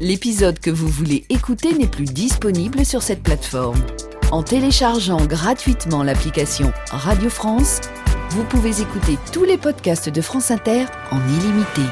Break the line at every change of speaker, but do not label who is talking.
L'épisode que vous voulez écouter n'est plus disponible sur cette plateforme. En téléchargeant gratuitement l'application Radio France, vous pouvez écouter tous les podcasts de France Inter en illimité.